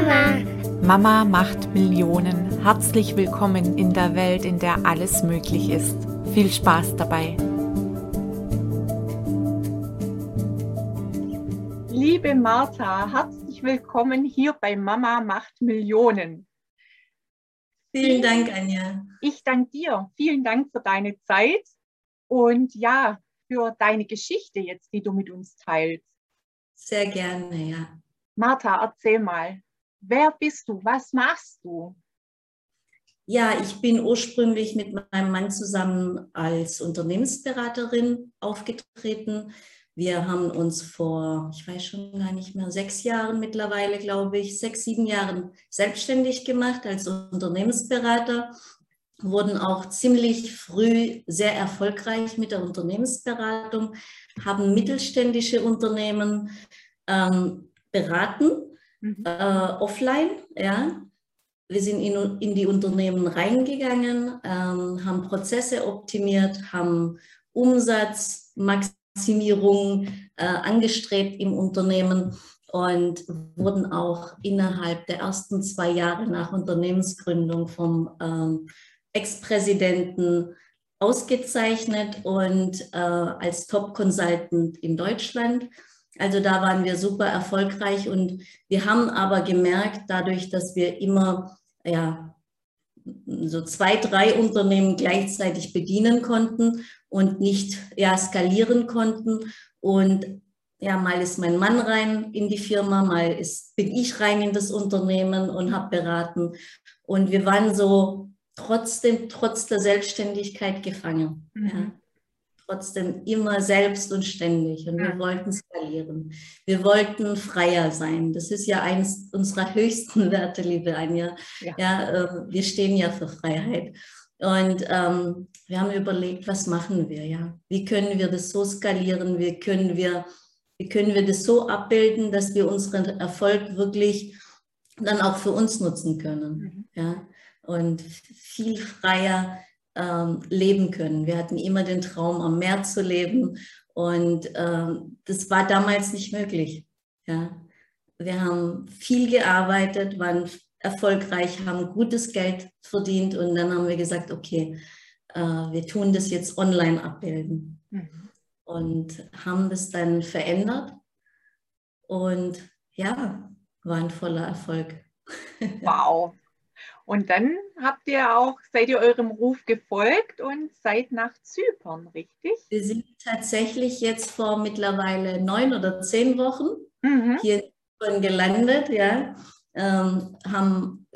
Mama. Mama macht Millionen. Herzlich willkommen in der Welt, in der alles möglich ist. Viel Spaß dabei. Liebe Martha, herzlich willkommen hier bei Mama macht Millionen. Vielen Dank, Anja. Ich danke dir. Vielen Dank für deine Zeit und ja, für deine Geschichte jetzt, die du mit uns teilst. Sehr gerne, ja. Martha, erzähl mal, wer bist du? Was machst du? Ja, ich bin ursprünglich mit meinem Mann zusammen als Unternehmensberaterin aufgetreten. Wir haben uns vor, ich weiß schon gar nicht mehr, sechs Jahren mittlerweile, glaube ich, sechs, sieben Jahren selbstständig gemacht als Unternehmensberater, wurden auch ziemlich früh sehr erfolgreich mit der Unternehmensberatung, haben mittelständische Unternehmen ähm, beraten, mhm. äh, offline, ja. Wir sind in, in die Unternehmen reingegangen, ähm, haben Prozesse optimiert, haben Umsatzmaximierung äh, angestrebt im Unternehmen und wurden auch innerhalb der ersten zwei Jahre nach Unternehmensgründung vom ähm, Ex-Präsidenten ausgezeichnet und äh, als Top-Consultant in Deutschland. Also da waren wir super erfolgreich und wir haben aber gemerkt, dadurch, dass wir immer ja, so zwei, drei Unternehmen gleichzeitig bedienen konnten und nicht ja, skalieren konnten. Und ja, mal ist mein Mann rein in die Firma, mal ist, bin ich rein in das Unternehmen und habe beraten. Und wir waren so trotzdem, trotz der Selbstständigkeit gefangen. Mhm. Ja trotzdem immer selbst und ständig. Und wir wollten skalieren. Wir wollten freier sein. Das ist ja eines unserer höchsten Werte, liebe Anja. Ja, ja äh, wir stehen ja für Freiheit. Und ähm, wir haben überlegt, was machen wir, ja? Wie können wir das so skalieren? Wie können wir, wie können wir das so abbilden, dass wir unseren Erfolg wirklich dann auch für uns nutzen können, mhm. ja? Und viel freier ähm, leben können. Wir hatten immer den Traum, am Meer zu leben und ähm, das war damals nicht möglich. Ja. Wir haben viel gearbeitet, waren erfolgreich, haben gutes Geld verdient und dann haben wir gesagt, okay, äh, wir tun das jetzt online abbilden. Mhm. Und haben das dann verändert und ja, war ein voller Erfolg. Wow, und dann habt ihr auch, seid ihr eurem Ruf gefolgt und seid nach Zypern, richtig? Wir sind tatsächlich jetzt vor mittlerweile neun oder zehn Wochen mhm. hier gelandet, ja. Ähm, haben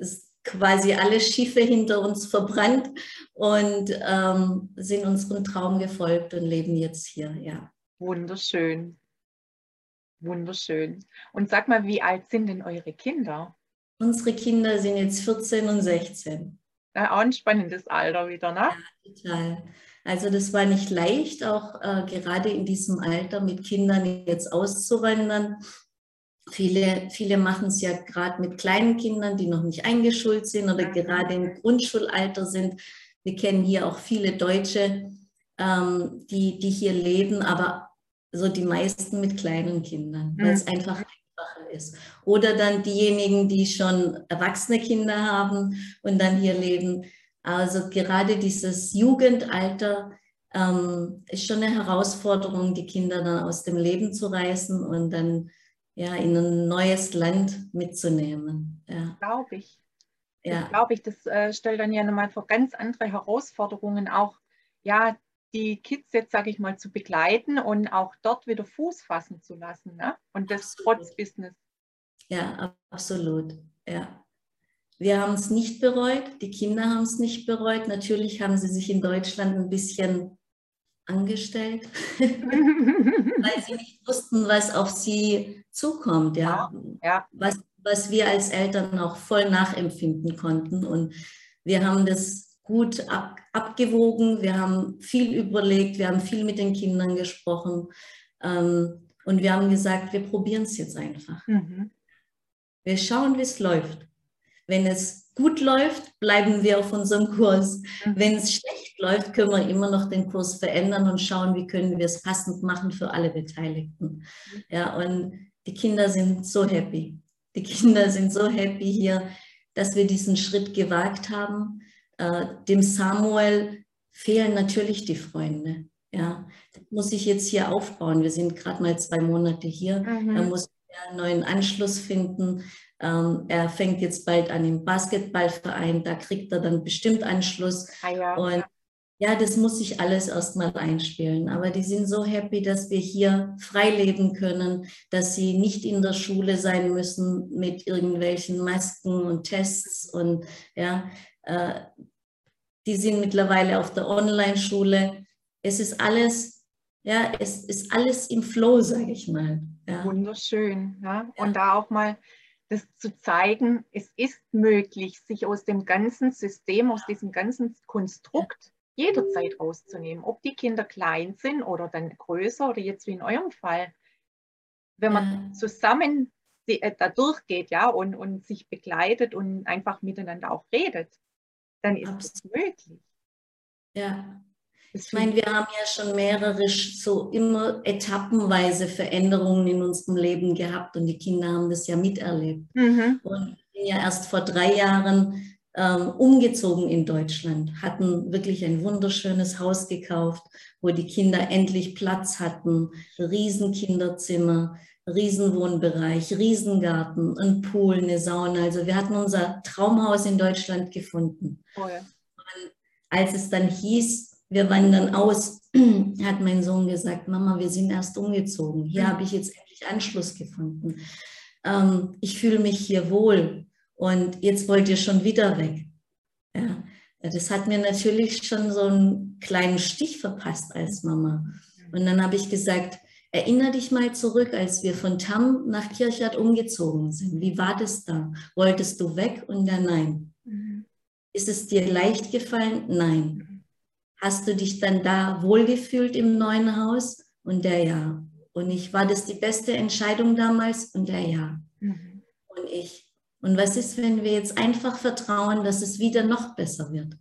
quasi alle Schiffe hinter uns verbrannt und ähm, sind unserem Traum gefolgt und leben jetzt hier, ja. Wunderschön. Wunderschön. Und sag mal, wie alt sind denn eure Kinder? Unsere Kinder sind jetzt 14 und 16. Ja, auch ein spannendes Alter wieder, ne? Ja, total. Also das war nicht leicht, auch äh, gerade in diesem Alter mit Kindern jetzt auszuwandern. Viele, viele machen es ja gerade mit kleinen Kindern, die noch nicht eingeschult sind oder gerade im Grundschulalter sind. Wir kennen hier auch viele Deutsche, ähm, die, die hier leben, aber so die meisten mit kleinen Kindern, weil es mhm. einfach einfacher ist. Oder dann diejenigen, die schon erwachsene Kinder haben und dann hier leben. Also gerade dieses Jugendalter ähm, ist schon eine Herausforderung, die Kinder dann aus dem Leben zu reißen und dann ja in ein neues Land mitzunehmen. Ja. Glaube ich. Ja. Glaube ich, das äh, stellt dann ja nochmal vor ganz andere Herausforderungen auch, ja, die Kids jetzt, sage ich mal, zu begleiten und auch dort wieder Fuß fassen zu lassen. Ne? Und das absolut. trotz Business. Ja, absolut. Ja. Wir haben es nicht bereut, die Kinder haben es nicht bereut. Natürlich haben sie sich in Deutschland ein bisschen angestellt, weil sie nicht wussten, was auf sie zukommt. Ja? ja. Was, was wir als Eltern auch voll nachempfinden konnten. Und wir haben das gut ab, abgewogen, wir haben viel überlegt, wir haben viel mit den Kindern gesprochen ähm, und wir haben gesagt, wir probieren es jetzt einfach. Mhm. Wir schauen, wie es läuft. Wenn es gut läuft, bleiben wir auf unserem Kurs. Mhm. Wenn es schlecht läuft, können wir immer noch den Kurs verändern und schauen, wie können wir es passend machen für alle Beteiligten. Ja, und die Kinder sind so happy. Die Kinder sind so happy hier, dass wir diesen Schritt gewagt haben. Äh, dem Samuel fehlen natürlich die Freunde. Ja, das muss ich jetzt hier aufbauen. Wir sind gerade mal zwei Monate hier. Mhm. Er muss einen neuen Anschluss finden. Ähm, er fängt jetzt bald an im Basketballverein. Da kriegt er dann bestimmt Anschluss. Ah, ja. Und ja, das muss sich alles erstmal einspielen. Aber die sind so happy, dass wir hier frei leben können, dass sie nicht in der Schule sein müssen mit irgendwelchen Masken und Tests und ja, äh, die sind mittlerweile auf der Online-Schule. Es ist alles, ja, es ist alles im Flow, sage ich mal. Ja. Wunderschön. Ja? ja. Und da auch mal das zu zeigen, es ist möglich, sich aus dem ganzen System, aus diesem ganzen Konstrukt jederzeit rauszunehmen, ob die Kinder klein sind oder dann größer oder jetzt wie in eurem Fall. Wenn man zusammen äh, da durchgeht, ja, und, und sich begleitet und einfach miteinander auch redet, dann ist es möglich. Ja. Ich meine, wir haben ja schon mehrere so immer etappenweise Veränderungen in unserem Leben gehabt und die Kinder haben das ja miterlebt. Mhm. Und ich bin ja erst vor drei Jahren ähm, umgezogen in Deutschland, hatten wirklich ein wunderschönes Haus gekauft, wo die Kinder endlich Platz hatten, Riesenkinderzimmer, Riesenwohnbereich, Riesengarten, ein Pool, eine Sauna. Also wir hatten unser Traumhaus in Deutschland gefunden. Oh ja. als es dann hieß, wir wandern aus, hat mein Sohn gesagt, Mama, wir sind erst umgezogen. Hier mhm. habe ich jetzt endlich Anschluss gefunden. Ähm, ich fühle mich hier wohl und jetzt wollt ihr schon wieder weg. Ja, das hat mir natürlich schon so einen kleinen Stich verpasst als Mama. Und dann habe ich gesagt, Erinner dich mal zurück, als wir von Tam nach Kirchhardt umgezogen sind. Wie war das da? Wolltest du weg und dann nein? Mhm. Ist es dir leicht gefallen? Nein. Hast du dich dann da wohlgefühlt im neuen Haus? Und der ja. Und ich, war das die beste Entscheidung damals? Und der ja. Mhm. Und ich. Und was ist, wenn wir jetzt einfach vertrauen, dass es wieder noch besser wird?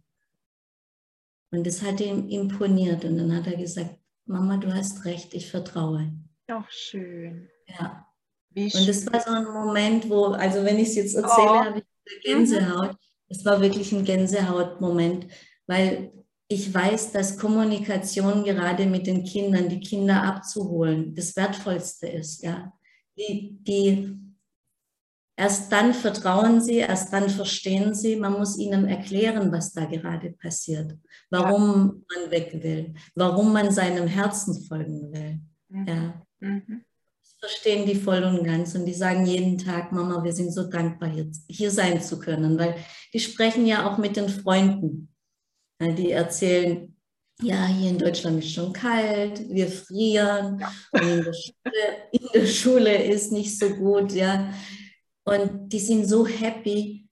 Und das hat ihm imponiert. Und dann hat er gesagt, Mama, du hast recht, ich vertraue. Ach, schön. Ja. Wie und das war so ein Moment, wo, also wenn ich es jetzt erzähle, oh. habe ich eine Gänsehaut. Es mhm. war wirklich ein Gänsehautmoment, weil ich weiß, dass Kommunikation gerade mit den Kindern, die Kinder abzuholen, das Wertvollste ist. Ja. Die, die Erst dann vertrauen sie, erst dann verstehen sie. Man muss ihnen erklären, was da gerade passiert, warum ja. man weg will, warum man seinem Herzen folgen will. Mhm. Ja. Mhm. Das verstehen die voll und ganz und die sagen jeden Tag, Mama, wir sind so dankbar, hier, hier sein zu können, weil die sprechen ja auch mit den Freunden. Die erzählen, ja, hier in Deutschland ist schon kalt, wir frieren ja. und in der, Schule, in der Schule ist nicht so gut, ja. Und die sind so happy,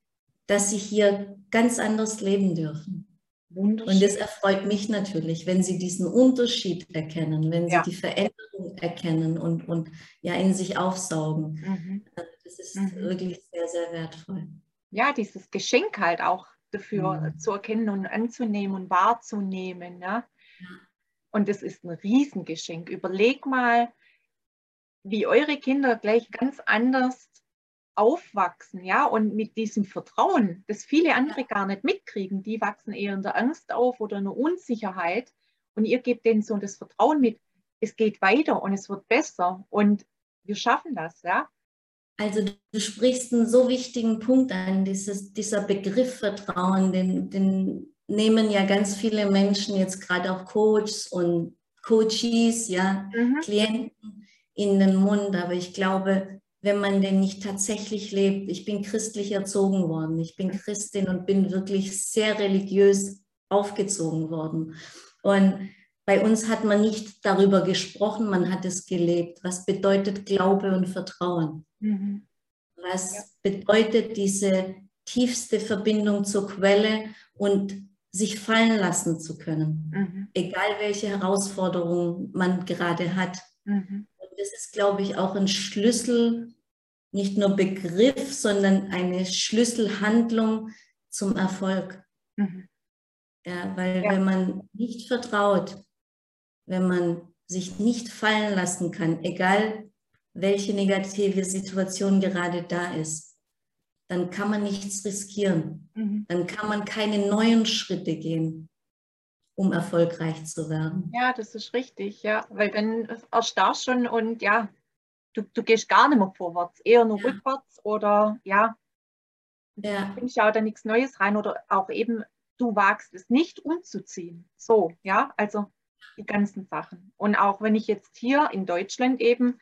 dass sie hier ganz anders leben dürfen. Und das erfreut mich natürlich, wenn sie diesen Unterschied erkennen, wenn sie ja. die Veränderung erkennen und, und ja in sich aufsaugen. Mhm. Also das ist mhm. wirklich sehr, sehr wertvoll. Ja, dieses Geschenk halt auch dafür mhm. zu erkennen und anzunehmen und wahrzunehmen. Ne? Und das ist ein Riesengeschenk. Überleg mal, wie eure Kinder gleich ganz anders aufwachsen, ja, und mit diesem Vertrauen, das viele andere gar nicht mitkriegen, die wachsen eher in der Angst auf oder in der Unsicherheit und ihr gebt denen so das Vertrauen mit, es geht weiter und es wird besser und wir schaffen das, ja. Also du sprichst einen so wichtigen Punkt an, dieses, dieser Begriff Vertrauen, den, den nehmen ja ganz viele Menschen jetzt gerade auch Coaches und Coaches, ja, mhm. Klienten in den Mund, aber ich glaube, wenn man den nicht tatsächlich lebt. Ich bin christlich erzogen worden. Ich bin Christin und bin wirklich sehr religiös aufgezogen worden. Und bei uns hat man nicht darüber gesprochen, man hat es gelebt. Was bedeutet Glaube und Vertrauen? Mhm. Was ja. bedeutet diese tiefste Verbindung zur Quelle und sich fallen lassen zu können, mhm. egal welche Herausforderungen man gerade hat. Mhm das ist, glaube ich, auch ein Schlüssel, nicht nur Begriff, sondern eine Schlüsselhandlung zum Erfolg. Mhm. Ja, weil ja. wenn man nicht vertraut, wenn man sich nicht fallen lassen kann, egal welche negative Situation gerade da ist, dann kann man nichts riskieren. Mhm. Dann kann man keine neuen Schritte gehen, um erfolgreich zu werden. Ja, das ist richtig, ja, weil dann erstarrst schon und ja, du, du gehst gar nicht mehr vorwärts, eher nur ja. rückwärts oder ja, ja. ja auch da nichts Neues rein oder auch eben, du wagst es nicht umzuziehen. So, ja, also die ganzen Sachen. Und auch wenn ich jetzt hier in Deutschland eben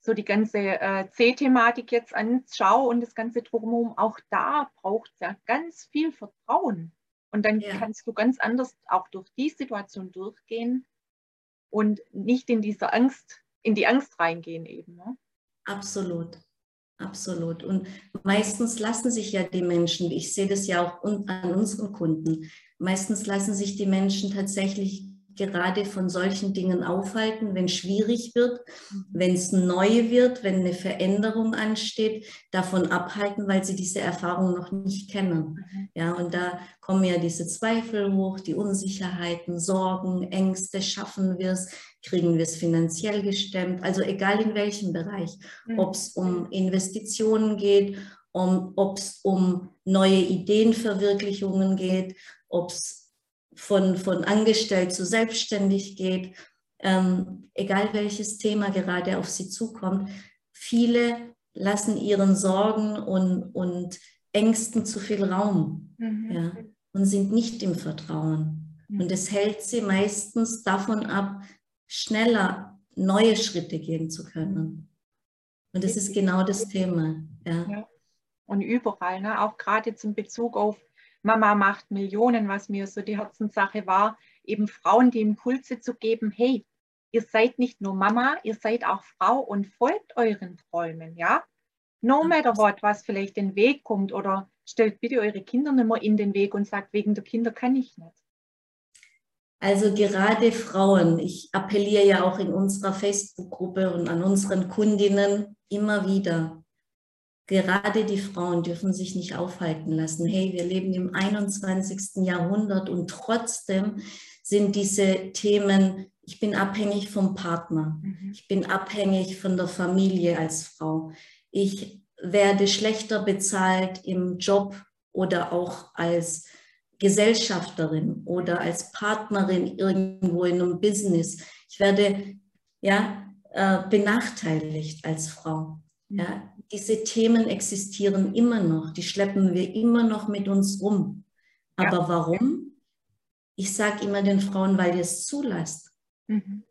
so die ganze äh, C-Thematik jetzt anschaue und das ganze drumherum, auch da braucht es ja ganz viel Vertrauen. Und dann ja. kannst du ganz anders auch durch die Situation durchgehen und nicht in dieser Angst, in die Angst reingehen eben. Ne? Absolut. Absolut. Und meistens lassen sich ja die Menschen, ich sehe das ja auch an unseren Kunden, meistens lassen sich die Menschen tatsächlich gerade von solchen Dingen aufhalten, wenn es schwierig wird, mhm. wenn es neu wird, wenn eine Veränderung ansteht, davon abhalten, weil sie diese Erfahrung noch nicht kennen. Mhm. Ja, und da kommen ja diese Zweifel hoch, die Unsicherheiten, Sorgen, Ängste, schaffen wir es, kriegen wir es finanziell gestemmt, also egal in welchem Bereich, mhm. ob es um Investitionen geht, um, ob es um neue Ideenverwirklichungen geht, ob es von, von angestellt zu selbstständig geht, ähm, egal welches Thema gerade auf sie zukommt, viele lassen ihren Sorgen und, und Ängsten zu viel Raum mhm. ja, und sind nicht im Vertrauen. Mhm. Und es hält sie meistens davon ab, schneller neue Schritte gehen zu können. Und das ist genau das Thema. Ja. ja. Und überall, ne? auch gerade zum Bezug auf Mama macht Millionen, was mir so die Herzenssache war, eben Frauen die Impulse zu geben, hey, ihr seid nicht nur Mama, ihr seid auch Frau und folgt euren Träumen, ja? No matter what, was vielleicht den Weg kommt oder stellt bitte eure Kinder nicht mehr in den Weg und sagt, wegen der Kinder kann ich nicht. Also gerade Frauen, ich appelliere ja auch in unserer Facebook-Gruppe und an unseren Kundinnen immer wieder, Gerade die Frauen dürfen sich nicht aufhalten lassen. Hey, wir leben im 21. Jahrhundert und trotzdem sind diese Themen, ich bin abhängig vom Partner, mhm. ich bin abhängig von der Familie als Frau, ich werde schlechter bezahlt im Job oder auch als Gesellschafterin oder als Partnerin irgendwo in einem Business. Ich werde ja, äh, benachteiligt als Frau. Ja, diese Themen existieren immer noch, die schleppen wir immer noch mit uns rum. Aber ja. warum? Ich sage immer den Frauen, weil ihr es zulasst. Mhm.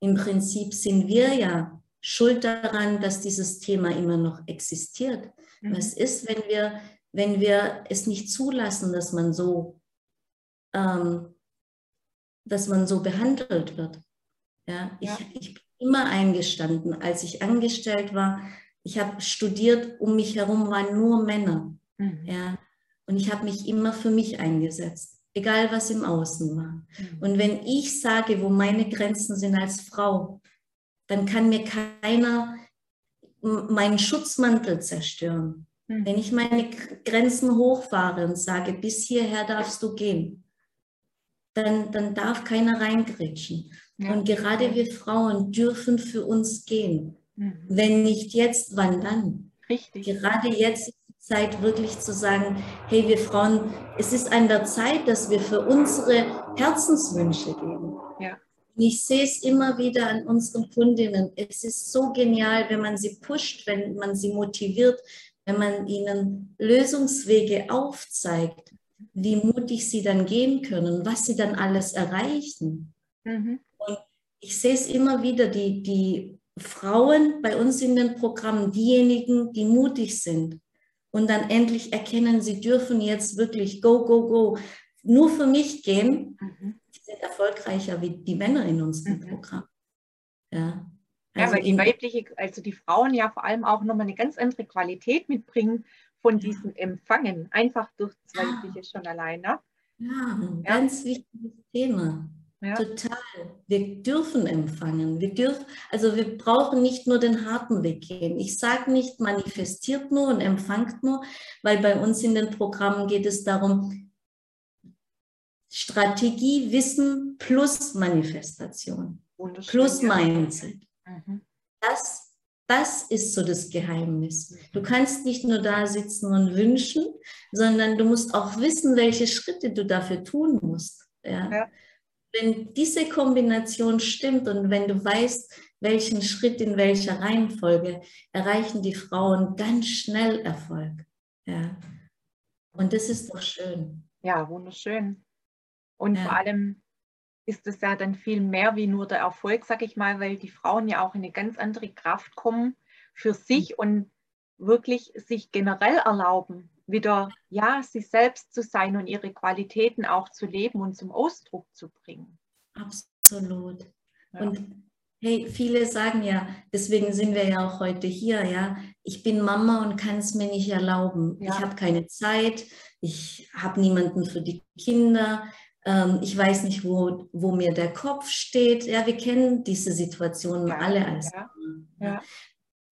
Im Prinzip sind wir ja schuld daran, dass dieses Thema immer noch existiert. Mhm. Was ist, wenn wir, wenn wir es nicht zulassen, dass man so, ähm, dass man so behandelt wird? Ja, ja. Ich, ich bin immer eingestanden, als ich angestellt war, ich habe studiert, um mich herum waren nur Männer. Mhm. Ja? Und ich habe mich immer für mich eingesetzt, egal was im Außen war. Mhm. Und wenn ich sage, wo meine Grenzen sind als Frau, dann kann mir keiner meinen Schutzmantel zerstören. Mhm. Wenn ich meine Grenzen hochfahre und sage, bis hierher darfst du gehen, dann, dann darf keiner reingrätschen. Ja. Und gerade wir Frauen dürfen für uns gehen. Mhm. Wenn nicht jetzt, wann dann? Richtig. Gerade jetzt ist die Zeit wirklich zu sagen, hey, wir Frauen, es ist an der Zeit, dass wir für unsere Herzenswünsche gehen. Ja. ich sehe es immer wieder an unseren Kundinnen. Es ist so genial, wenn man sie pusht, wenn man sie motiviert, wenn man ihnen Lösungswege aufzeigt, wie mutig sie dann gehen können, was sie dann alles erreichen. Mhm. Und ich sehe es immer wieder, die, die Frauen bei uns in den Programmen diejenigen, die mutig sind und dann endlich erkennen, sie dürfen jetzt wirklich go, go, go nur für mich gehen, mhm. die sind erfolgreicher wie die Männer in unserem mhm. Programm. Ja. Also ja, weil die weibliche, also die Frauen ja vor allem auch nochmal eine ganz andere Qualität mitbringen von diesem Empfangen, einfach durch das Weibliche schon alleine. Ja, ein ja. ganz wichtiges Thema. Ja. Total. Wir dürfen empfangen. Wir dürfen, also wir brauchen nicht nur den harten Weg gehen. Ich sage nicht, manifestiert nur und empfangt nur, weil bei uns in den Programmen geht es darum, Strategie, Wissen plus Manifestation, plus Mindset. Mhm. Das das ist so das Geheimnis. Du kannst nicht nur da sitzen und wünschen, sondern du musst auch wissen, welche Schritte du dafür tun musst. Ja? ja. Wenn diese Kombination stimmt und wenn du weißt, welchen Schritt in welcher Reihenfolge, erreichen die Frauen ganz schnell Erfolg. Ja. Und das ist doch schön. Ja, wunderschön. Und ja. vor allem ist es ja dann viel mehr wie nur der Erfolg, sag ich mal, weil die Frauen ja auch in eine ganz andere Kraft kommen für sich mhm. und wirklich sich generell erlauben, wieder ja, sich selbst zu sein und ihre Qualitäten auch zu leben und zum Ausdruck zu bringen. Absolut. Ja. Und hey, viele sagen ja, deswegen sind wir ja auch heute hier, ja, ich bin Mama und kann es mir nicht erlauben. Ja. Ich habe keine Zeit, ich habe niemanden für die Kinder, ähm, ich weiß nicht, wo, wo mir der Kopf steht. Ja, wir kennen diese Situationen ja, alle als ja, ja.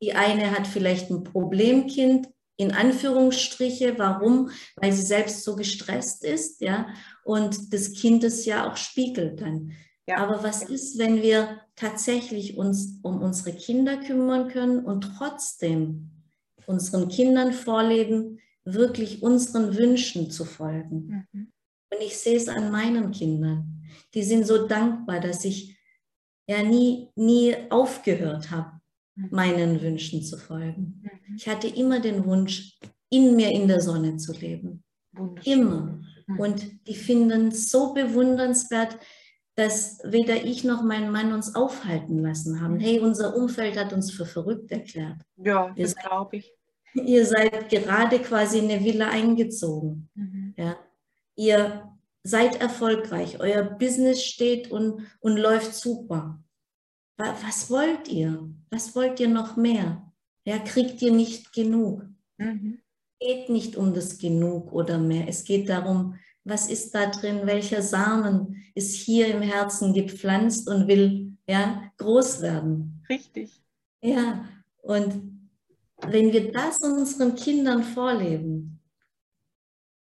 Die eine hat vielleicht ein Problemkind, in Anführungsstriche. Warum? Weil sie selbst so gestresst ist, ja, und das Kind es ja auch spiegelt dann. Ja. Aber was ist, wenn wir tatsächlich uns um unsere Kinder kümmern können und trotzdem unseren Kindern vorleben, wirklich unseren Wünschen zu folgen? Mhm. Und ich sehe es an meinen Kindern. Die sind so dankbar, dass ich ja nie, nie aufgehört habe. Meinen Wünschen zu folgen. Mhm. Ich hatte immer den Wunsch, in mir in der Sonne zu leben. Immer. Mhm. Und die finden es so bewundernswert, dass weder ich noch mein Mann uns aufhalten lassen haben. Hey, unser Umfeld hat uns für verrückt erklärt. Ja, das glaube ich. Ihr seid gerade quasi in eine Villa eingezogen. Mhm. Ja, ihr seid erfolgreich, euer Business steht und, und läuft super. Was wollt ihr? Was wollt ihr noch mehr? Ja, kriegt ihr nicht genug? Mhm. geht nicht um das Genug oder mehr. Es geht darum, was ist da drin, welcher Samen ist hier im Herzen gepflanzt und will ja, groß werden. Richtig. Ja, und wenn wir das unseren Kindern vorleben,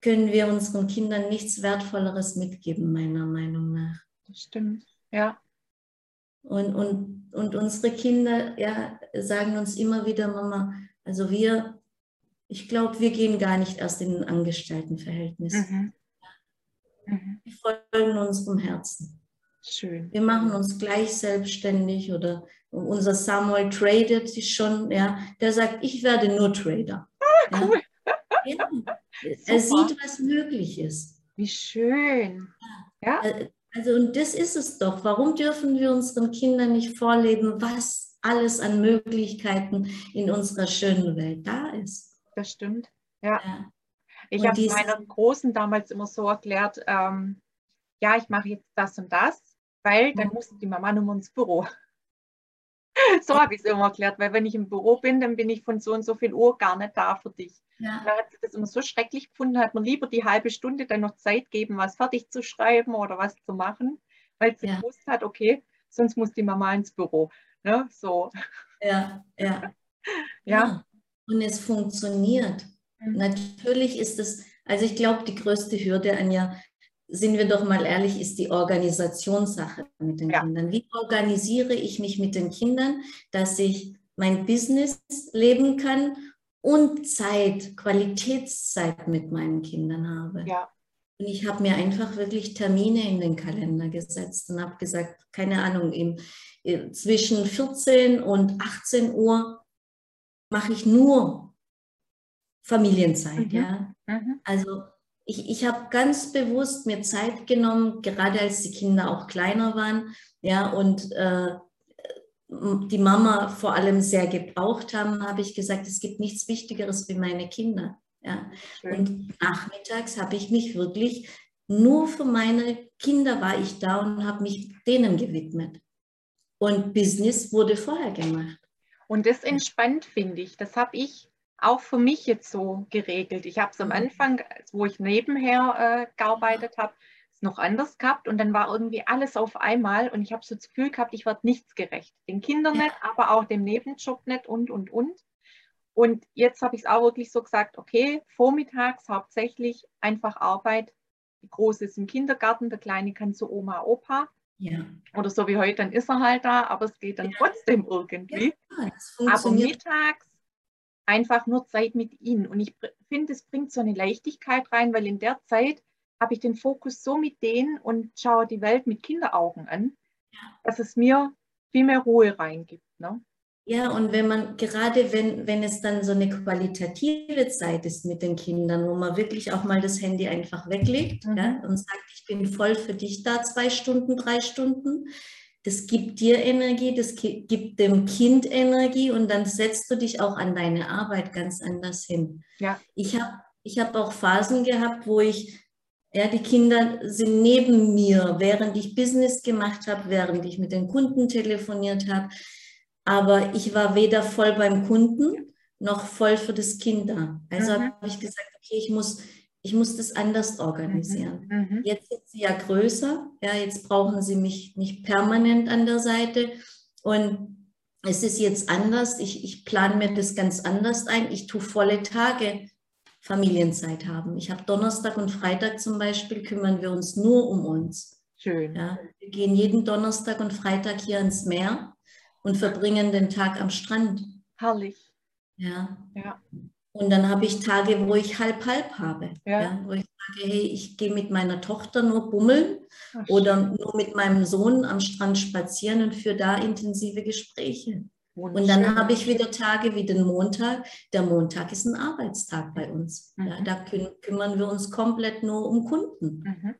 können wir unseren Kindern nichts Wertvolleres mitgeben, meiner Meinung nach. Das stimmt, ja. Und, und, und unsere Kinder ja, sagen uns immer wieder, Mama, also wir, ich glaube, wir gehen gar nicht erst in ein Angestelltenverhältnis. Mhm. Mhm. Wir folgen unserem Herzen. Schön. Wir machen uns gleich selbstständig oder unser Samuel tradet sich schon, ja, der sagt, ich werde nur Trader. Ah, cool. Ja. Er sieht, was möglich ist. Wie schön. Ja. Äh, also, und das ist es doch. Warum dürfen wir unseren Kindern nicht vorleben, was alles an Möglichkeiten in unserer schönen Welt da ist? Das stimmt. Ja. ja. Ich habe meiner Großen damals immer so erklärt, ähm, ja, ich mache jetzt das und das, weil dann mhm. muss die Mama nur ins Büro. so habe ich es immer erklärt, weil wenn ich im Büro bin, dann bin ich von so und so viel Uhr gar nicht da für dich. Ja. Da hat sie das immer so schrecklich gefunden, hat man lieber die halbe Stunde dann noch Zeit geben, was fertig zu schreiben oder was zu machen, weil sie ja. gewusst hat, okay, sonst muss die Mama ins Büro. Ne? So. Ja, ja. ja. Und es funktioniert. Mhm. Natürlich ist es, also ich glaube, die größte Hürde, Anja, sind wir doch mal ehrlich, ist die Organisationssache mit den ja. Kindern. Wie organisiere ich mich mit den Kindern, dass ich mein Business leben kann und Zeit, Qualitätszeit mit meinen Kindern habe. Ja. Und ich habe mir einfach wirklich Termine in den Kalender gesetzt und habe gesagt, keine Ahnung, im, äh, zwischen 14 und 18 Uhr mache ich nur Familienzeit. Mhm. Ja? Mhm. Also ich, ich habe ganz bewusst mir Zeit genommen, gerade als die Kinder auch kleiner waren, ja, und äh, die Mama vor allem sehr gebraucht haben, habe ich gesagt, es gibt nichts Wichtigeres wie meine Kinder. Ja. Und nachmittags habe ich mich wirklich nur für meine Kinder war ich da und habe mich denen gewidmet. Und Business wurde vorher gemacht. Und das entspannt, finde ich. Das habe ich auch für mich jetzt so geregelt. Ich habe es am mhm. Anfang, wo ich nebenher äh, gearbeitet habe, noch anders gehabt und dann war irgendwie alles auf einmal und ich habe so das Gefühl gehabt, ich werde nichts gerecht. Den Kindern nicht, aber auch dem Nebenjob nicht und, und, und. Und jetzt habe ich es auch wirklich so gesagt, okay, vormittags hauptsächlich einfach Arbeit. Die Große ist im Kindergarten, der Kleine kann zu Oma, Opa. Ja. Oder so wie heute, dann ist er halt da, aber es geht dann ja. trotzdem irgendwie. Ja, aber mittags einfach nur Zeit mit ihnen. Und ich finde, es bringt so eine Leichtigkeit rein, weil in der Zeit habe ich den Fokus so mit denen und schaue die Welt mit Kinderaugen an, dass es mir viel mehr Ruhe reingibt. Ne? Ja, und wenn man, gerade wenn, wenn es dann so eine qualitative Zeit ist mit den Kindern, wo man wirklich auch mal das Handy einfach weglegt mhm. ja, und sagt, ich bin voll für dich da, zwei Stunden, drei Stunden, das gibt dir Energie, das gibt dem Kind Energie und dann setzt du dich auch an deine Arbeit ganz anders hin. Ja. Ich habe ich hab auch Phasen gehabt, wo ich, ja, die Kinder sind neben mir, während ich Business gemacht habe, während ich mit den Kunden telefoniert habe. Aber ich war weder voll beim Kunden noch voll für das Kind da. Also mhm. habe ich gesagt, okay, ich muss, ich muss das anders organisieren. Mhm. mhm. Jetzt sind sie ja größer, ja, jetzt brauchen sie mich nicht permanent an der Seite. Und es ist jetzt anders. Ich, ich plane mir das ganz anders ein. Ich tue volle Tage Familienzeit haben. Ich habe Donnerstag und Freitag zum Beispiel, kümmern wir uns nur um uns. Schön. Ja, wir gehen jeden Donnerstag und Freitag hier ins Meer und verbringen den Tag am Strand. Herrlich. Ja. ja. Und dann habe ich Tage, wo ich halb-halb habe. Ja. ja. wo ich sage, hey, ich gehe mit meiner Tochter nur bummeln Ach, oder nur mit meinem Sohn am Strand spazieren und führe da intensive Gespräche. Und dann habe ich wieder Tage wie den Montag. Der Montag ist ein Arbeitstag bei uns. Mhm. Ja, da kü kümmern wir uns komplett nur um Kunden. Mhm.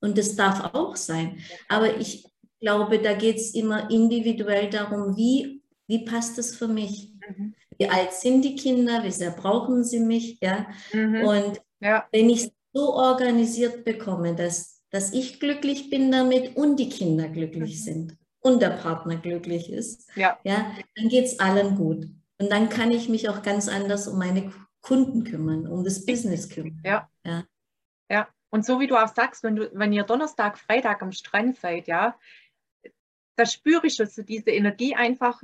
Und das darf auch sein. Aber ich glaube, da geht es immer individuell darum, wie, wie passt es für mich? Mhm wie alt sind die Kinder, wie sehr brauchen sie mich, ja. Mhm. Und ja. wenn ich es so organisiert bekomme, dass, dass ich glücklich bin damit und die Kinder glücklich mhm. sind und der Partner glücklich ist, ja, ja dann geht es allen gut. Und dann kann ich mich auch ganz anders um meine Kunden kümmern, um das Business kümmern. Ja. ja. Ja, und so wie du auch sagst, wenn, du, wenn ihr Donnerstag, Freitag am Strand seid, ja, da spüre ich also diese Energie einfach,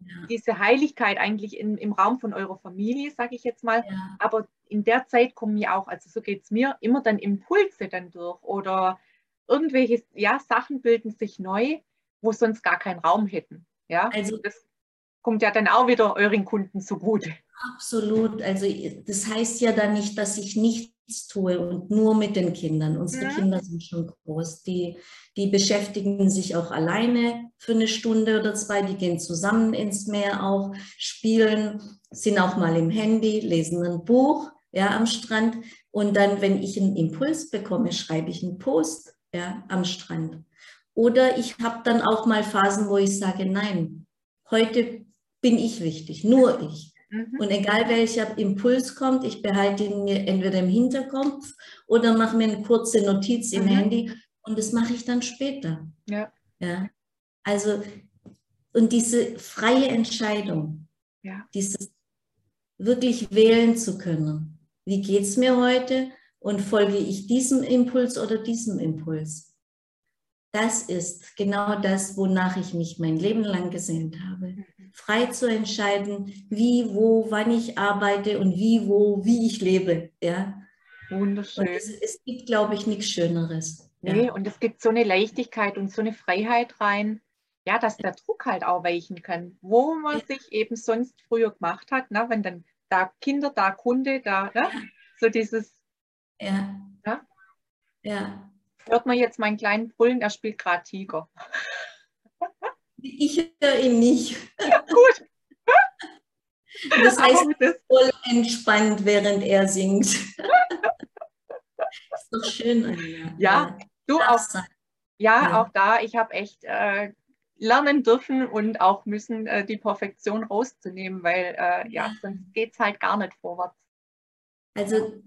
ja. diese Heiligkeit eigentlich in, im Raum von eurer Familie, sage ich jetzt mal. Ja. Aber in der Zeit kommen mir auch, also so geht es mir, immer dann Impulse dann durch oder irgendwelche ja, Sachen bilden sich neu, wo sonst gar keinen Raum hätten. Ja, also das kommt ja dann auch wieder euren Kunden zugute. Absolut. Also das heißt ja dann nicht, dass ich nicht nichts tue und nur mit den Kindern. Unsere ja. Kinder sind schon groß. Die, die beschäftigen sich auch alleine für eine Stunde oder zwei. Die gehen zusammen ins Meer auch, spielen, sind auch mal im Handy, lesen ein Buch ja, am Strand. Und dann, wenn ich einen Impuls bekomme, schreibe ich einen Post ja, am Strand. Oder ich habe dann auch mal Phasen, wo ich sage, nein, heute bin ich wichtig, nur ich. Mhm. Und egal welcher Impuls kommt, ich behalte ihn mir entweder im Hinterkopf oder mache mir eine kurze Notiz im mhm. Handy und das mache ich dann später. Ja. ja. Also, und diese freie Entscheidung, ja. dieses wirklich wählen zu können. Wie geht es mir heute und folge ich diesem Impuls oder diesem Impuls? Das ist genau das, wonach ich mich mein Leben lang gesehnt habe. Frei zu entscheiden, wie, wo, wann ich arbeite und wie, wo, wie ich lebe. Ja? Wunderschön. Und es, es gibt, glaube ich, nichts Schöneres. Nee, ja. und es gibt so eine Leichtigkeit und so eine Freiheit rein, ja, dass der Druck halt auch weichen kann, wo man ja. sich eben sonst früher gemacht hat, ne? wenn dann da Kinder, da Kunde, da, ne? so dieses. Ja. ja. Ja. Hört man jetzt meinen kleinen Brüllen, er spielt gerade Tiger. Ich höre ihn nicht. Ja, gut. Das heißt, voll entspannt, während er singt. ist doch schön, Anja. Ja, du auch. Ja, ja, auch da, ich habe echt äh, lernen dürfen und auch müssen, äh, die Perfektion rauszunehmen, weil äh, ja, sonst geht es halt gar nicht vorwärts. Also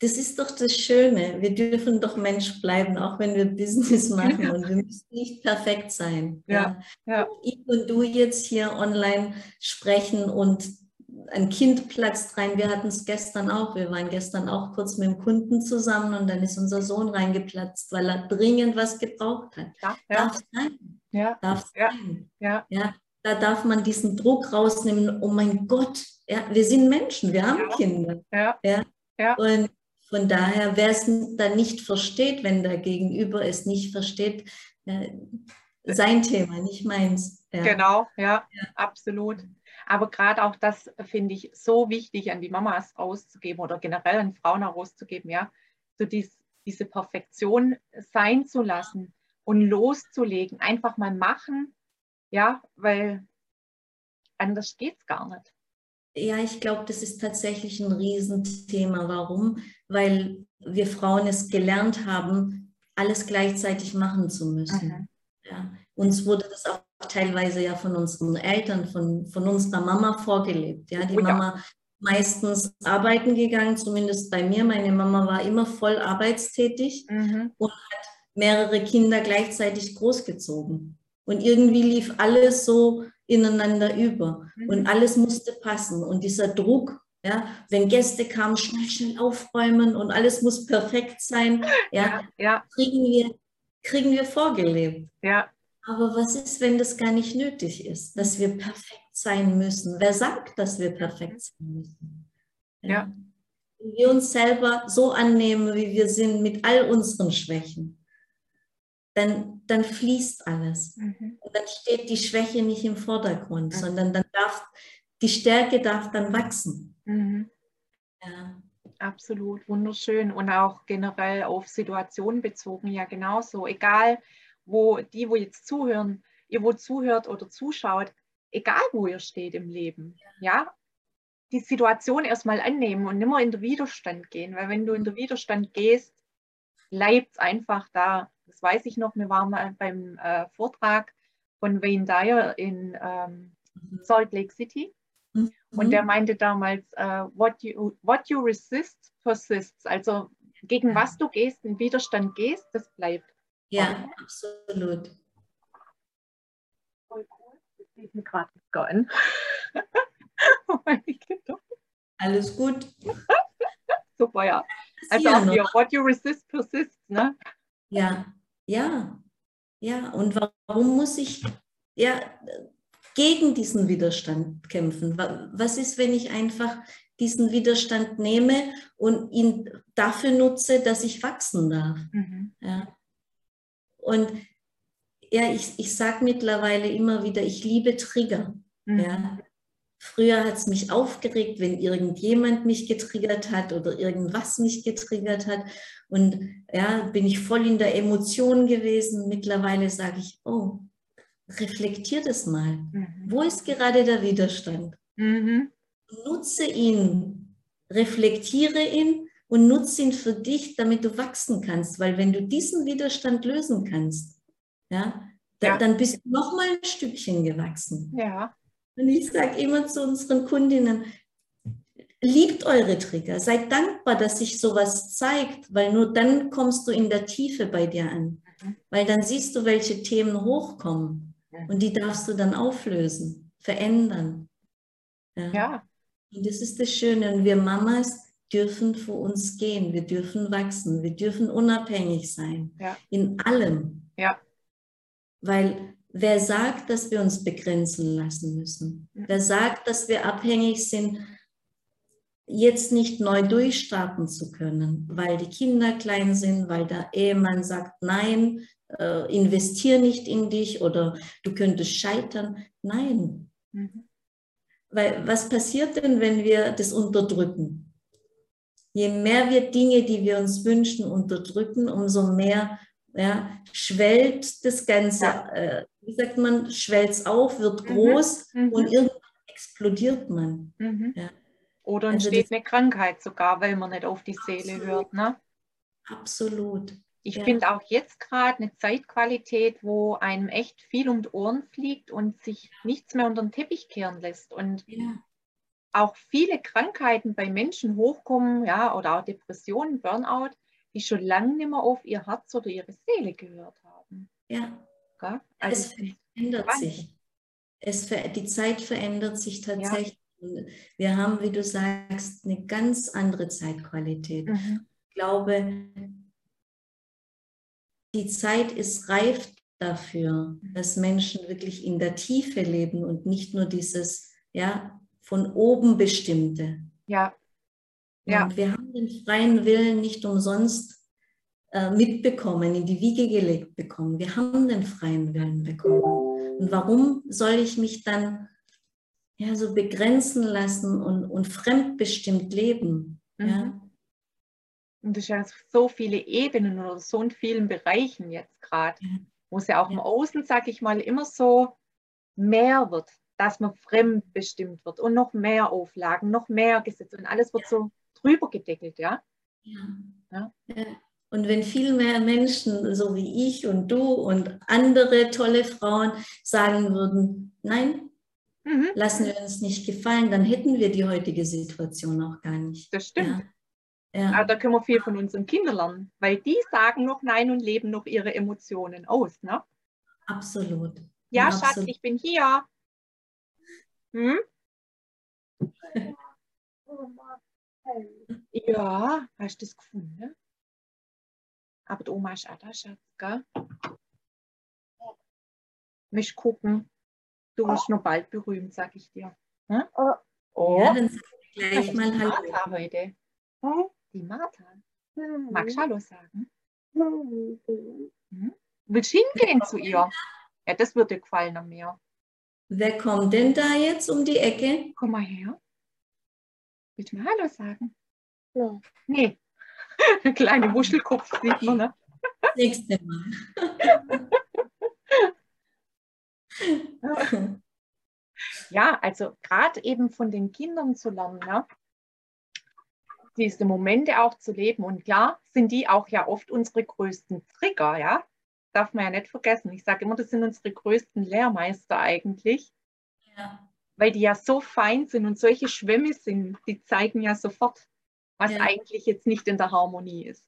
das ist doch das Schöne. Wir dürfen doch Mensch bleiben, auch wenn wir Business machen und wir müssen nicht perfekt sein. Ja, ja. Ich und du jetzt hier online sprechen und ein Kind platzt rein. Wir hatten es gestern auch. Wir waren gestern auch kurz mit dem Kunden zusammen und dann ist unser Sohn reingeplatzt, weil er dringend was gebraucht hat. Ja, Darf sein. Ja. Darf sein. Ja. ja. Da darf man diesen Druck rausnehmen. Oh mein Gott, ja, wir sind Menschen, wir haben Kinder. Ja. Ja. Ja. Und Von daher, wer es dann nicht versteht, wenn der Gegenüber es nicht versteht, äh, sein Thema, nicht meins. Ja. Genau, ja, ja, absolut. Aber gerade auch das finde ich so wichtig, an die Mamas rauszugeben oder generell an Frauen herauszugeben, ja, so dies, diese Perfektion sein zu lassen und loszulegen, einfach mal machen, ja, weil anders geht es gar nicht. Ja, ich glaube, das ist tatsächlich ein Riesenthema. Warum? Weil wir Frauen es gelernt haben, alles gleichzeitig machen zu müssen. Mhm. Ja. Uns wurde das auch teilweise ja von unseren Eltern, von, von unserer Mama vorgelebt. Ja, die oh, Mama meistens arbeiten gegangen, zumindest bei mir. Meine Mama war immer voll arbeitstätig mhm. und hat mehrere Kinder gleichzeitig großgezogen. Und irgendwie lief alles so ineinander über mhm. und alles musste passen. Und dieser Druck, ja, wenn Gäste kamen, schnell, schnell aufräumen und alles muss perfekt sein, ja, ja, ja. Kriegen, wir, kriegen wir vorgelebt. Ja. Aber was ist, wenn das gar nicht nötig ist, dass wir perfekt sein müssen? Wer sagt, dass wir perfekt sein müssen? Ja. Wenn wir uns selber so annehmen, wie wir sind, mit all unseren Schwächen, dann, dann fließt alles. Mhm. Und dann steht die Schwäche nicht im Vordergrund, mhm. sondern dann darf die Stärke darf dann wachsen. Mhm. Ja. Absolut, wunderschön. Und auch generell auf Situationen bezogen, ja genauso. Egal, wo die, wo jetzt zuhören, ihr wo zuhört oder zuschaut, egal wo ihr steht im Leben, ja, die Situation erstmal annehmen und nicht mehr in den Widerstand gehen, weil wenn du in den Widerstand gehst, bleibt es einfach da. Das weiß ich noch, wir waren mal beim äh, Vortrag von Wayne Dyer in ähm, mhm. Salt Lake City mhm. und der meinte damals, uh, what, you, what you resist persists, also gegen was du gehst, in Widerstand gehst, das bleibt. Ja, absolut. Voll cool. Das sieht mir gerade gar an. Alles gut. Super, ja. Also auch hier, what you resist persists, ne? Ja, ja, ja. Und warum muss ich ja gegen diesen Widerstand kämpfen? Was ist, wenn ich einfach diesen Widerstand nehme und ihn dafür nutze, dass ich wachsen darf? Mhm. Ja. Und ja, ich, ich sage mittlerweile immer wieder, ich liebe Trigger. Mhm. Ja. Früher hat es mich aufgeregt, wenn irgendjemand mich getriggert hat oder irgendwas mich getriggert hat. Und ja, bin ich voll in der Emotion gewesen. Mittlerweile sage ich, oh, reflektier das mal. Mhm. Wo ist gerade der Widerstand? Mhm. Nutze ihn, reflektiere ihn und nutze ihn für dich, damit du wachsen kannst. Weil wenn du diesen Widerstand lösen kannst, ja, ja. dann bist du noch mal ein Stückchen gewachsen. Ja. Und ich sage immer zu unseren Kundinnen, liebt eure Trigger, seid dankbar, dass sich sowas zeigt, weil nur dann kommst du in der Tiefe bei dir an. Weil dann siehst du, welche Themen hochkommen und die darfst du dann auflösen, verändern. Ja. ja. Und das ist das Schöne. Und wir Mamas, dürfen für uns gehen, wir dürfen wachsen, wir dürfen unabhängig sein. Ja. In allem. Ja. Weil wer sagt, dass wir uns begrenzen lassen müssen? Wer sagt, dass wir abhängig sind, jetzt nicht neu durchstarten zu können, weil die Kinder klein sind, weil der Ehemann sagt, nein, äh, investier nicht in dich oder du könntest scheitern. Nein. Mhm. Weil was passiert denn, wenn wir das unterdrücken? je mehr wir Dinge, die wir uns wünschen, unterdrücken, umso mehr ja, schwellt das Ganze, ja. äh, wie sagt man, schwellt auf, wird mhm. groß mhm. und irgendwann explodiert man. Mhm. Ja. Oder also entsteht eine Krankheit sogar, weil man nicht auf die Seele absolut. hört. Ne? Absolut. Ich ja. finde auch jetzt gerade eine Zeitqualität, wo einem echt viel um die Ohren fliegt und sich nichts mehr unter den Teppich kehren lässt. Und ja auch viele Krankheiten bei Menschen hochkommen, ja, oder auch Depressionen, Burnout, die schon lange nicht mehr auf ihr Herz oder ihre Seele gehört haben. Ja. Ja? Also es verändert sich. Es, die Zeit verändert sich tatsächlich. Ja. Wir haben, wie du sagst, eine ganz andere Zeitqualität. Mhm. Ich glaube, die Zeit ist reif dafür, dass Menschen wirklich in der Tiefe leben und nicht nur dieses, ja, von oben bestimmte. Ja. Ja. Und wir haben den freien Willen nicht umsonst mitbekommen, in die Wiege gelegt bekommen. Wir haben den freien Willen bekommen. Und warum soll ich mich dann ja, so begrenzen lassen und, und fremdbestimmt leben? Mhm. Ja? Und das ist ja so viele Ebenen oder so in vielen Bereichen jetzt gerade, ja. wo es ja auch ja. im Außen, sage ich mal, immer so mehr wird, dass man fremdbestimmt wird und noch mehr Auflagen, noch mehr Gesetze und alles wird ja. so drüber gedeckelt, ja? ja. Und wenn viel mehr Menschen, so wie ich und du und andere tolle Frauen sagen würden, nein, mhm. lassen wir uns nicht gefallen, dann hätten wir die heutige Situation auch gar nicht. Das stimmt. Ja. Ja. Aber da können wir viel von unseren Kindern lernen, weil die sagen noch Nein und leben noch ihre Emotionen aus. Ne? Absolut. Ja, Absolut. Schatz, ich bin hier. Hm? Ja, hast du das gefunden? Aber die Oma ist auch da, Schatz, gell? Mich gucken. Du wirst noch bald berühmt, sag ich dir. Hm? Oh. Ja, dann sag ich gleich mal Hallo. Martha heute. Hm? Die Martha. Magst du Hallo sagen? Hm? Willst du hingehen zu ihr? Ja, das würde dir gefallen an mir. Wer kommt denn da jetzt um die Ecke? Komm mal her. Willst du mal Hallo sagen? Ja. Nee. Kleine Wuschelkopf sieht man, ne? Nächste Mal. ja, also gerade eben von den Kindern zu lernen, ne? diese Momente auch zu leben. Und klar sind die auch ja oft unsere größten Trigger, ja darf man ja nicht vergessen. Ich sage immer, das sind unsere größten Lehrmeister eigentlich. Ja. Weil die ja so fein sind und solche Schwämme sind, die zeigen ja sofort, was ja. eigentlich jetzt nicht in der Harmonie ist.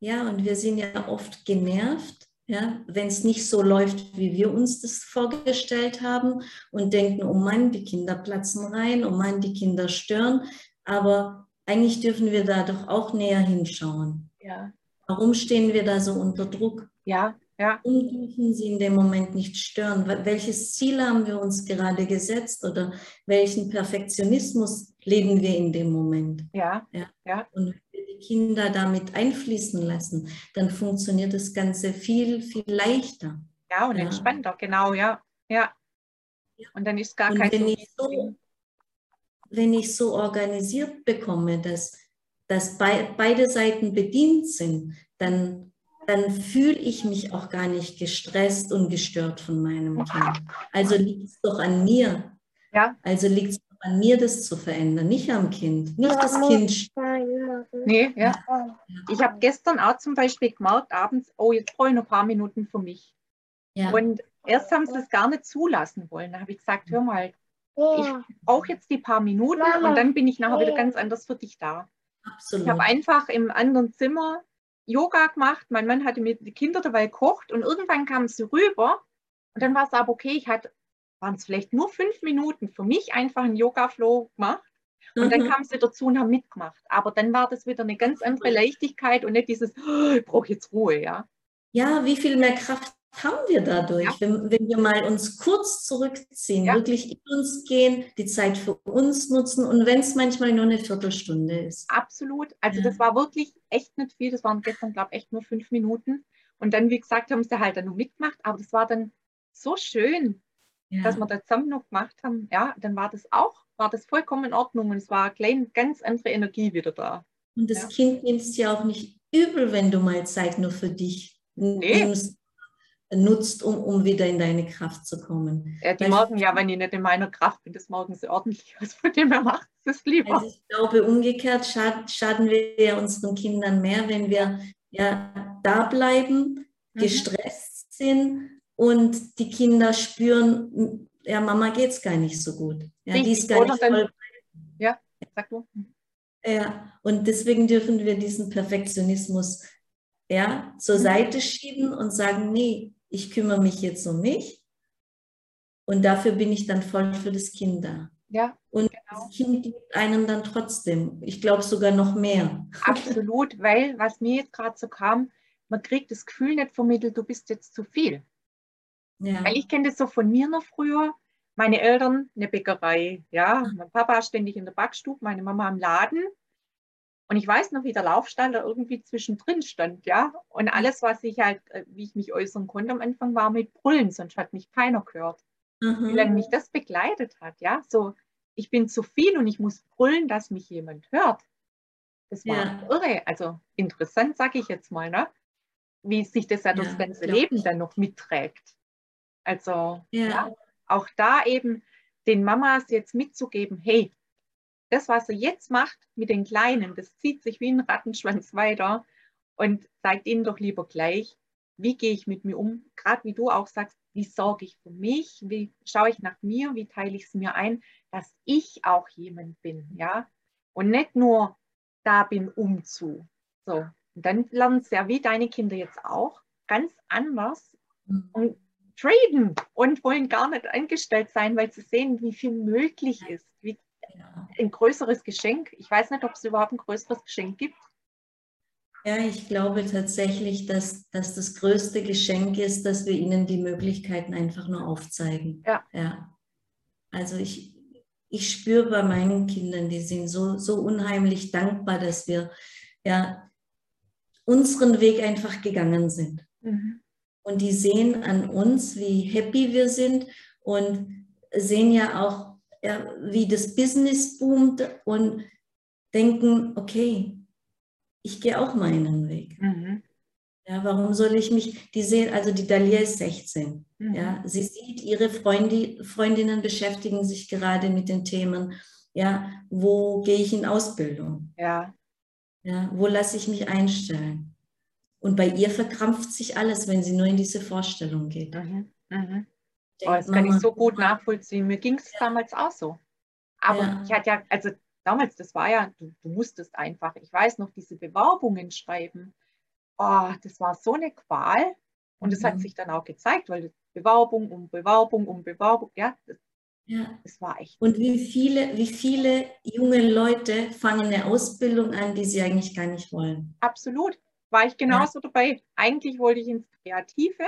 Ja, und wir sind ja oft genervt, ja, wenn es nicht so läuft, wie wir uns das vorgestellt haben und denken, oh Mann, die Kinder platzen rein, oh Mann, die Kinder stören. Aber eigentlich dürfen wir da doch auch näher hinschauen. Ja. Warum stehen wir da so unter Druck? Ja, ja. Und dürfen sie in dem Moment nicht stören? Welches Ziel haben wir uns gerade gesetzt oder welchen Perfektionismus leben wir in dem Moment? Ja, ja. ja. Und wenn wir die Kinder damit einfließen lassen, dann funktioniert das Ganze viel, viel leichter. Ja, und ja. entspannter, genau, ja. ja. Und dann ist gar und kein wenn ich so, wenn ich so organisiert bekomme, dass, dass be beide Seiten bedient sind, dann dann fühle ich mich auch gar nicht gestresst und gestört von meinem Kind. Also liegt es doch an mir. Ja. Also liegt es an mir, das zu verändern, nicht am Kind, nicht das Kind. Nee, ja. Ich habe gestern auch zum Beispiel gemerkt, abends, oh, jetzt brauche ich noch ein paar Minuten für mich. Ja. Und erst haben sie es gar nicht zulassen wollen. Da habe ich gesagt, hör mal, ich brauche jetzt die paar Minuten und dann bin ich nachher wieder ganz anders für dich da. Absolut. Ich habe einfach im anderen Zimmer Yoga gemacht. Mein Mann hatte mir die Kinder dabei gekocht und irgendwann kamen sie rüber und dann war es aber okay. Ich hatte, waren es vielleicht nur fünf Minuten für mich einfach einen Yoga-Flow gemacht. Und mhm. dann kamen sie dazu und haben mitgemacht. Aber dann war das wieder eine ganz andere Leichtigkeit und nicht dieses, oh, ich brauche jetzt Ruhe, ja. Ja, wie viel mehr Kraft haben wir dadurch, ja. wenn, wenn, wir mal uns kurz zurückziehen, ja. wirklich in uns gehen, die Zeit für uns nutzen und wenn es manchmal nur eine Viertelstunde ist. Absolut. Also ja. das war wirklich echt nicht viel. Das waren gestern, glaube ich, echt nur fünf Minuten. Und dann, wie gesagt, haben sie halt dann nur mitgemacht. Aber das war dann so schön, dass wir das zusammen noch gemacht haben. Ja, dann war das auch, war das vollkommen in Ordnung und es war eine ganz andere Energie wieder da. Und das Kind nimmt es ja auch nicht übel, wenn du mal Zeit nur für dich nee. nimmst nutzt, um, um wieder in deine Kraft zu kommen. Ja, die Weil morgen ja, wenn ich nicht in meiner Kraft bin, das morgen so ordentlich aus, von dem er macht es lieber. Also ich glaube, umgekehrt schaden, schaden wir ja unseren Kindern mehr, wenn wir ja da bleiben, mhm. gestresst sind und die Kinder spüren, ja, Mama geht es gar nicht so gut. Ja, die ist gar nicht voll. Ja, sag du. Ja, und deswegen dürfen wir diesen Perfektionismus ja, zur mhm. Seite schieben und sagen, nee, ich kümmere mich jetzt um mich und dafür bin ich dann voll für das Kind da. Ja, und genau. das Kind liebt einen dann trotzdem. Ich glaube sogar noch mehr. Absolut, weil was mir jetzt gerade so kam, man kriegt das Gefühl nicht vermittelt, du bist jetzt zu viel. Ja. Weil ich kenne das so von mir noch früher. Meine Eltern eine Bäckerei, ja, mein Papa ständig in der Backstube, meine Mama im Laden. Und ich weiß noch, wie der Laufstall da irgendwie zwischendrin stand, ja. Und alles, was ich halt, äh, wie ich mich äußern konnte am Anfang, war mit Brüllen, sonst hat mich keiner gehört. Mhm. Wie lange mich das begleitet hat, ja. So, ich bin zu viel und ich muss brüllen, dass mich jemand hört. Das war ja. irre. Also interessant, sage ich jetzt mal, ne? Wie sich das ja, ja das ganze Leben dann noch mitträgt. Also ja. ja. auch da eben den Mamas jetzt mitzugeben, hey, das, was er jetzt macht mit den Kleinen, das zieht sich wie ein Rattenschwanz weiter und zeigt ihnen doch lieber gleich, wie gehe ich mit mir um, gerade wie du auch sagst, wie sorge ich für mich, wie schaue ich nach mir, wie teile ich es mir ein, dass ich auch jemand bin, ja, und nicht nur da bin, um zu. So, und dann lernen sie ja wie deine Kinder jetzt auch ganz anders mhm. und traden und wollen gar nicht angestellt sein, weil sie sehen, wie viel möglich ist, wie ein größeres Geschenk. Ich weiß nicht, ob es überhaupt ein größeres Geschenk gibt. Ja, ich glaube tatsächlich, dass, dass das größte Geschenk ist, dass wir ihnen die Möglichkeiten einfach nur aufzeigen. Ja. ja. Also ich, ich spüre bei meinen Kindern, die sind so, so unheimlich dankbar, dass wir ja, unseren Weg einfach gegangen sind. Mhm. Und die sehen an uns, wie happy wir sind und sehen ja auch, wie das Business boomt und denken, okay, ich gehe auch meinen Weg. Mhm. Ja, warum soll ich mich, die sehen, also die Dalia ist 16. Mhm. Ja, sie sieht, ihre Freundin, Freundinnen beschäftigen sich gerade mit den Themen, ja, wo gehe ich in Ausbildung? Ja. Ja, wo lasse ich mich einstellen? Und bei ihr verkrampft sich alles, wenn sie nur in diese Vorstellung geht. Mhm. Mhm. Oh, das kann ich so gut nachvollziehen. Mir ging es ja. damals auch so. Aber ja. ich hatte ja, also damals, das war ja, du, du musstest einfach, ich weiß noch, diese Bewerbungen schreiben oh, das war so eine Qual. Und das mhm. hat sich dann auch gezeigt, weil Bewerbung um Bewerbung um Bewerbung, ja, das, ja. das war echt. Und wie viele, wie viele junge Leute fangen eine Ausbildung an, die sie eigentlich gar nicht wollen? Absolut. War ich genauso ja. dabei. Eigentlich wollte ich ins Kreative.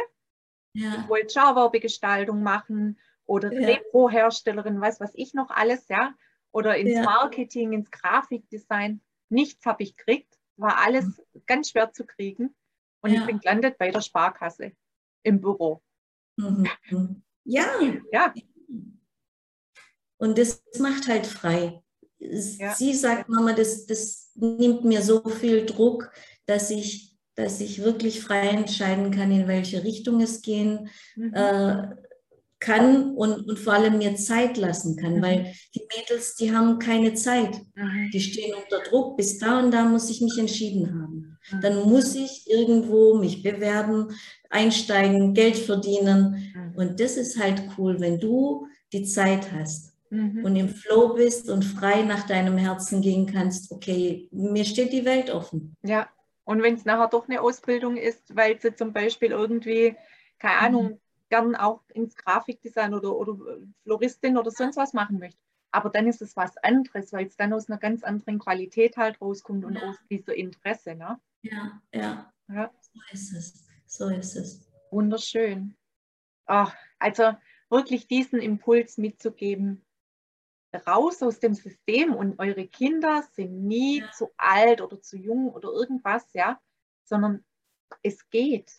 Ja. Ich wollte Schauwerbegestaltung machen oder ja. Repro-Herstellerin, weiß was ich noch alles, ja. Oder ins ja. Marketing, ins Grafikdesign. Nichts habe ich gekriegt war alles mhm. ganz schwer zu kriegen. Und ja. ich bin gelandet bei der Sparkasse im Büro. Mhm. Ja. Ja. Und das macht halt frei. Sie sagt, Mama, das, das nimmt mir so viel Druck, dass ich, dass ich wirklich frei entscheiden kann, in welche Richtung es gehen mhm. äh, kann und, und vor allem mir Zeit lassen kann, mhm. weil die Mädels, die haben keine Zeit. Mhm. Die stehen unter Druck, bis da und da muss ich mich entschieden haben. Mhm. Dann muss ich irgendwo mich bewerben, einsteigen, Geld verdienen. Mhm. Und das ist halt cool, wenn du die Zeit hast mhm. und im Flow bist und frei nach deinem Herzen gehen kannst, okay, mir steht die Welt offen. Ja, und wenn es nachher doch eine Ausbildung ist, weil sie zum Beispiel irgendwie, keine Ahnung, mhm gern auch ins Grafikdesign oder, oder Floristin oder sonst was machen möchte. Aber dann ist es was anderes, weil es dann aus einer ganz anderen Qualität halt rauskommt und ja. aus dieser Interesse. Ne? Ja, ja, ja. So ist es. So ist es. Wunderschön. Ach, also wirklich diesen Impuls mitzugeben, raus aus dem System und eure Kinder sind nie ja. zu alt oder zu jung oder irgendwas, ja, sondern es geht.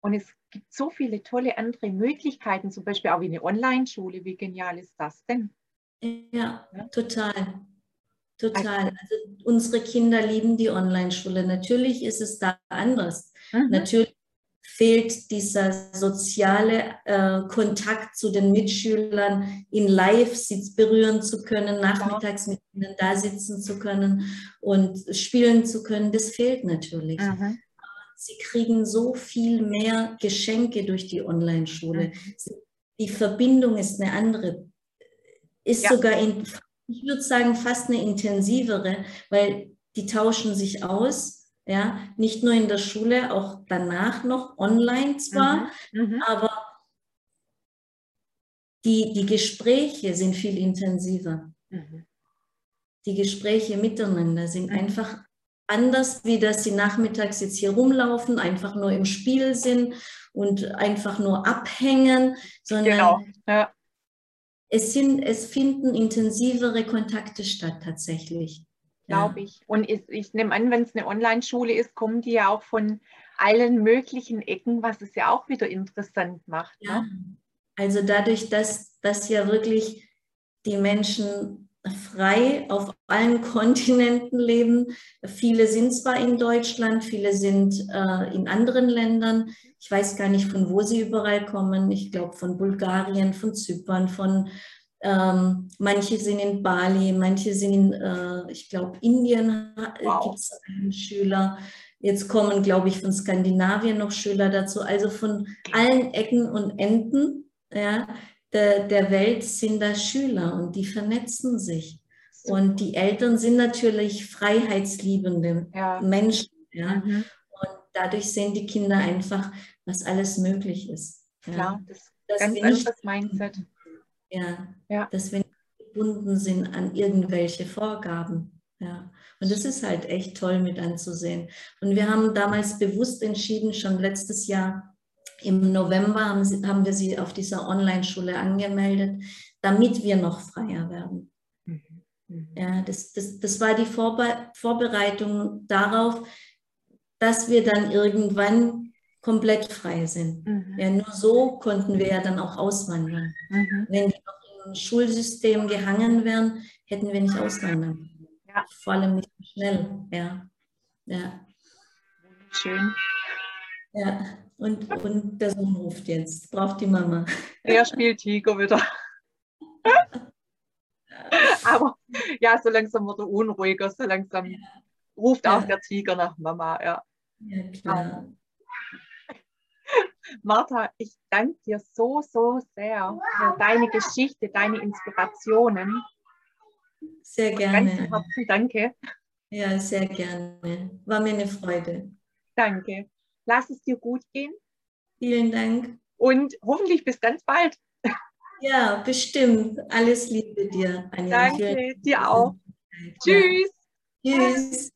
Und es gibt so viele tolle andere Möglichkeiten, zum Beispiel auch wie eine Online-Schule. Wie genial ist das denn? Ja, ja? total. Total. Also unsere Kinder lieben die Online-Schule. Natürlich ist es da anders. Mhm. Natürlich fehlt dieser soziale äh, Kontakt zu den Mitschülern, in Live berühren zu können, nachmittags mit ihnen da sitzen zu können und spielen zu können. Das fehlt natürlich. Mhm. Sie kriegen so viel mehr Geschenke durch die Online-Schule. Mhm. Die Verbindung ist eine andere, ist ja. sogar, in, ich würde sagen, fast eine intensivere, weil die tauschen sich aus, ja, nicht nur in der Schule, auch danach noch online zwar, mhm. Mhm. aber die, die Gespräche sind viel intensiver. Mhm. Die Gespräche miteinander sind mhm. einfach anders, wie dass sie nachmittags jetzt hier rumlaufen, einfach nur im Spiel sind und einfach nur abhängen, sondern genau. ja. es, sind, es finden intensivere Kontakte statt tatsächlich. Glaube ja. ich. Und ich, ich nehme an, wenn es eine Online-Schule ist, kommen die ja auch von allen möglichen Ecken, was es ja auch wieder interessant macht. Ja. Ne? Also dadurch, dass, dass ja wirklich die Menschen frei auf allen Kontinenten leben. Viele sind zwar in Deutschland, viele sind äh, in anderen Ländern. Ich weiß gar nicht, von wo sie überall kommen. Ich glaube von Bulgarien, von Zypern, von ähm, manche sind in Bali, manche sind in, äh, ich glaube, Indien wow. gibt es einen Schüler. Jetzt kommen, glaube ich, von Skandinavien noch Schüler dazu. Also von allen Ecken und Enden. Ja, der, der Welt sind da Schüler und die vernetzen sich. Und die Eltern sind natürlich freiheitsliebende ja. Menschen. Ja? Mhm. Und dadurch sehen die Kinder einfach, was alles möglich ist. Ja? Klar, das, das ganz anderes Mindset. Ja, ja, dass wir nicht gebunden sind an irgendwelche Vorgaben. Ja. Und das ist halt echt toll mit anzusehen. Und wir haben damals bewusst entschieden, schon letztes Jahr, im November haben, sie, haben wir sie auf dieser Online-Schule angemeldet, damit wir noch freier werden. Mhm. Mhm. Ja, das, das, das war die Vorbe Vorbereitung darauf, dass wir dann irgendwann komplett frei sind. Mhm. Ja, nur so konnten wir ja dann auch auswandern. Mhm. Wenn die noch im Schulsystem gehangen wären, hätten wir nicht auswandern können. Ja. Vor allem nicht schnell. Ja. Ja. Schön. Ja. Und, und der Sohn ruft jetzt, braucht die Mama. Er spielt Tiger wieder. Aber ja, so langsam wird er unruhiger, so langsam ja. ruft auch der Tiger nach Mama. Ja, ja klar. Martha, ich danke dir so, so sehr für deine Geschichte, deine Inspirationen. Sehr gerne. Ganz herzlichen Danke. Ja, sehr gerne. War mir eine Freude. Danke. Lass es dir gut gehen. Vielen Dank. Und hoffentlich bis ganz bald. Ja, bestimmt. Alles Liebe dir, Anja. Danke, dir auch. Ja. Tschüss. Tschüss.